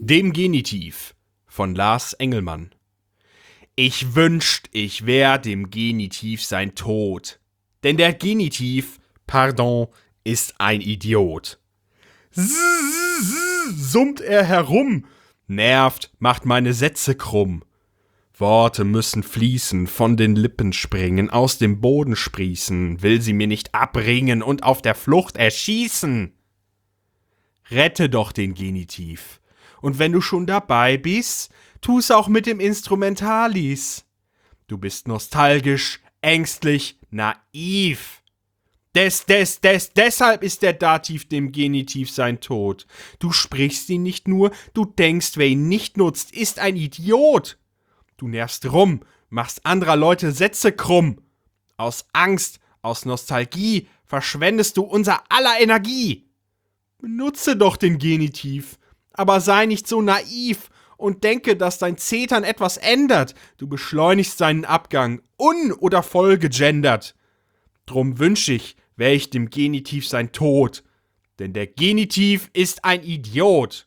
Dem Genitiv von Lars Engelmann. Ich wünscht, ich wär dem Genitiv sein Tod. Denn der Genitiv, pardon, ist ein Idiot. summt er herum, nervt, macht meine Sätze krumm. Worte müssen fließen, von den Lippen springen, aus dem Boden sprießen, will sie mir nicht abringen und auf der Flucht erschießen. Rette doch den Genitiv. Und wenn du schon dabei bist, tu's auch mit dem Instrumentalis. Du bist nostalgisch, ängstlich, naiv. Des, des, des, deshalb ist der Dativ dem Genitiv sein Tod. Du sprichst ihn nicht nur, du denkst, wer ihn nicht nutzt, ist ein Idiot. Du nervst rum, machst anderer Leute Sätze krumm. Aus Angst, aus Nostalgie verschwendest du unser aller Energie. Benutze doch den Genitiv, aber sei nicht so naiv und denke, dass dein Zetern etwas ändert. Du beschleunigst seinen Abgang, un- oder voll gegendert. Drum wünsch ich, wär ich dem Genitiv sein Tod. Denn der Genitiv ist ein Idiot.